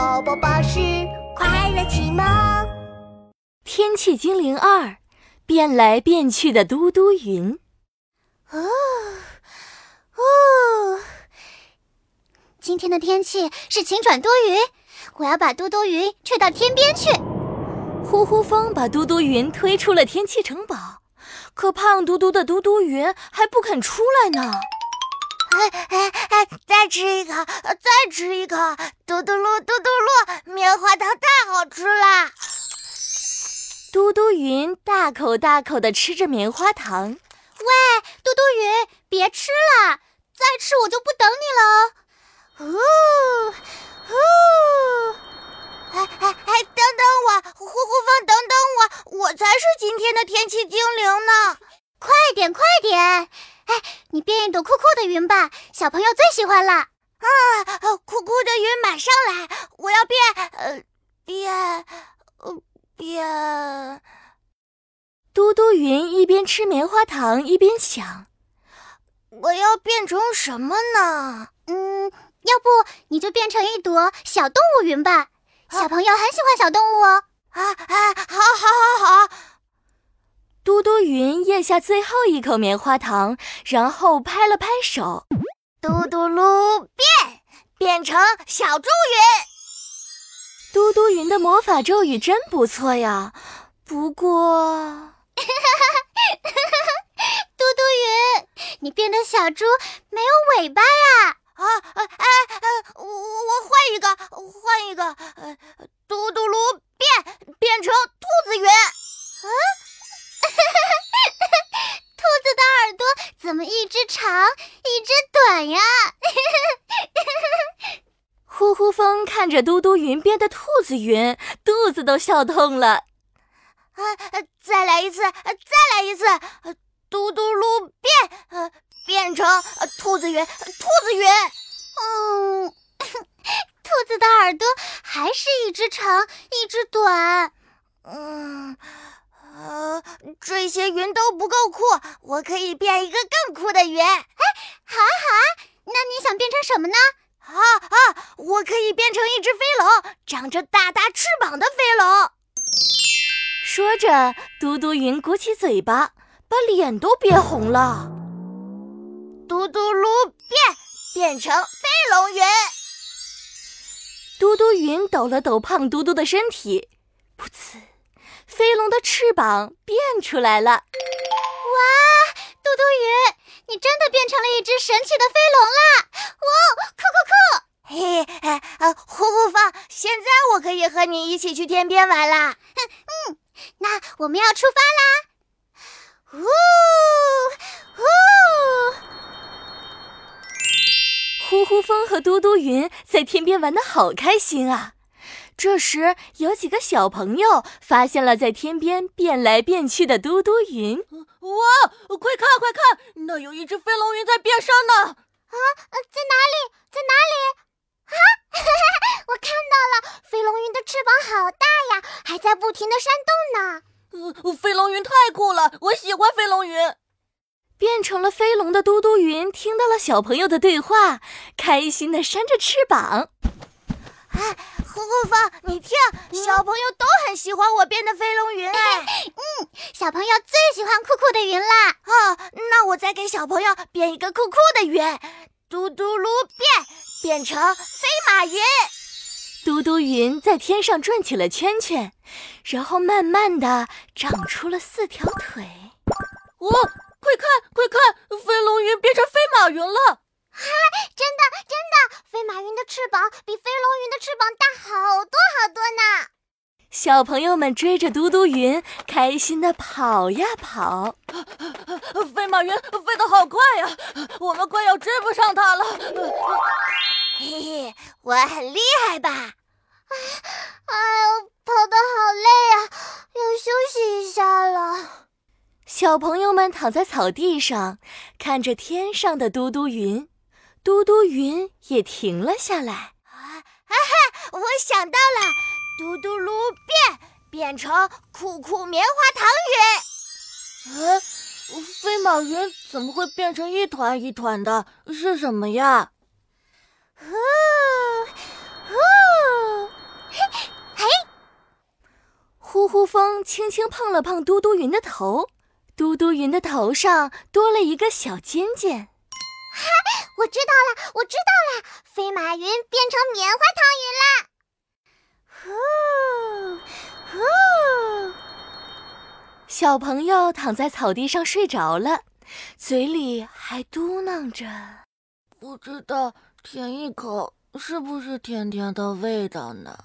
宝宝巴士快乐启蒙。天气精灵二，变来变去的嘟嘟云。哦哦，今天的天气是晴转多云，我要把嘟嘟云吹到天边去。呼呼风把嘟嘟云推出了天气城堡，可胖嘟嘟的嘟嘟云还不肯出来呢。哎哎哎！再吃一口，再吃一口！嘟嘟噜，嘟嘟噜，棉花糖太好吃啦！嘟嘟云大口大口的吃着棉花糖。喂，嘟嘟云，别吃了，再吃我就不等你了。哦哦！哎哎哎！等等我，呼呼风，等等我，我才是今天的天气精灵呢！快点，快点！哎，你变一朵酷酷的云吧，小朋友最喜欢了。啊，酷酷的云马上来，我要变，呃，变，呃，变。嘟嘟云一边吃棉花糖一边想：我要变成什么呢？嗯，要不你就变成一朵小动物云吧，小朋友很喜欢小动物哦。啊啊，好，好，好，好。嘟嘟云咽下最后一口棉花糖，然后拍了拍手，嘟嘟噜变，变成小猪云。嘟嘟云的魔法咒语真不错呀，不过，嘟嘟云，你变成小猪没有尾巴呀？啊，哎哎，我我换一个，换一个，呃，嘟嘟噜变，变成兔子云。只长一只短呀？呼呼风看着嘟嘟云边的兔子云，肚子都笑痛了。啊，再来一次，再来一次，嘟嘟噜变，呃，变成兔子云，兔子云。嗯，兔子的耳朵还是一只长一只短。嗯。呃，这些云都不够酷，我可以变一个更酷的云。哎，好啊好啊，那你想变成什么呢？啊啊，我可以变成一只飞龙，长着大大翅膀的飞龙。说着，嘟嘟云鼓起嘴巴，把脸都憋红了。嘟嘟噜变，变成飞龙云。嘟嘟云抖了抖胖嘟嘟的身体，噗呲。飞龙的翅膀变出来了！哇，嘟嘟鱼，你真的变成了一只神奇的飞龙啦！哇，酷酷酷！嘿，哎，呃，呼呼风，现在我可以和你一起去天边玩啦！嗯，那我们要出发啦！呜呜，呼呼风和嘟嘟云在天边玩的好开心啊！这时，有几个小朋友发现了在天边变来变去的嘟嘟云。哇，快看快看，那有一只飞龙云在变身呢！啊，在哪里？在哪里？啊，我看到了，飞龙云的翅膀好大呀，还在不停的扇动呢。呃，飞龙云太酷了，我喜欢飞龙云。变成了飞龙的嘟嘟云听到了小朋友的对话，开心的扇着翅膀。啊。呼呼风，你听，小朋友都很喜欢我变的飞龙云哎。嗯，小朋友最喜欢酷酷的云啦。哦，那我再给小朋友变一个酷酷的云，嘟嘟噜变，变成飞马云。嘟嘟云在天上转起了圈圈，然后慢慢的长出了四条腿。哇，快看快看，飞龙云变成飞马云了。马云的翅膀比飞龙云的翅膀大好多好多呢！小朋友们追着嘟嘟云，开心的跑呀跑。飞马云飞得好快呀，我们快要追不上它了。嘿嘿，我很厉害吧？哎，哎呦，跑得好累啊，要休息一下了。小朋友们躺在草地上，看着天上的嘟嘟云。嘟嘟云也停了下来。啊哈！我想到了，嘟嘟噜变变成酷酷棉花糖云。嗯，飞马云怎么会变成一团一团的？是什么呀？呼呼，嘿，呼呼风轻轻碰了碰嘟嘟云的头，嘟嘟云的头上多了一个小尖尖。我知道了，我知道了，飞马云变成棉花糖云了。呼呼，小朋友躺在草地上睡着了，嘴里还嘟囔着：“不知道舔一口是不是甜甜的味道呢？”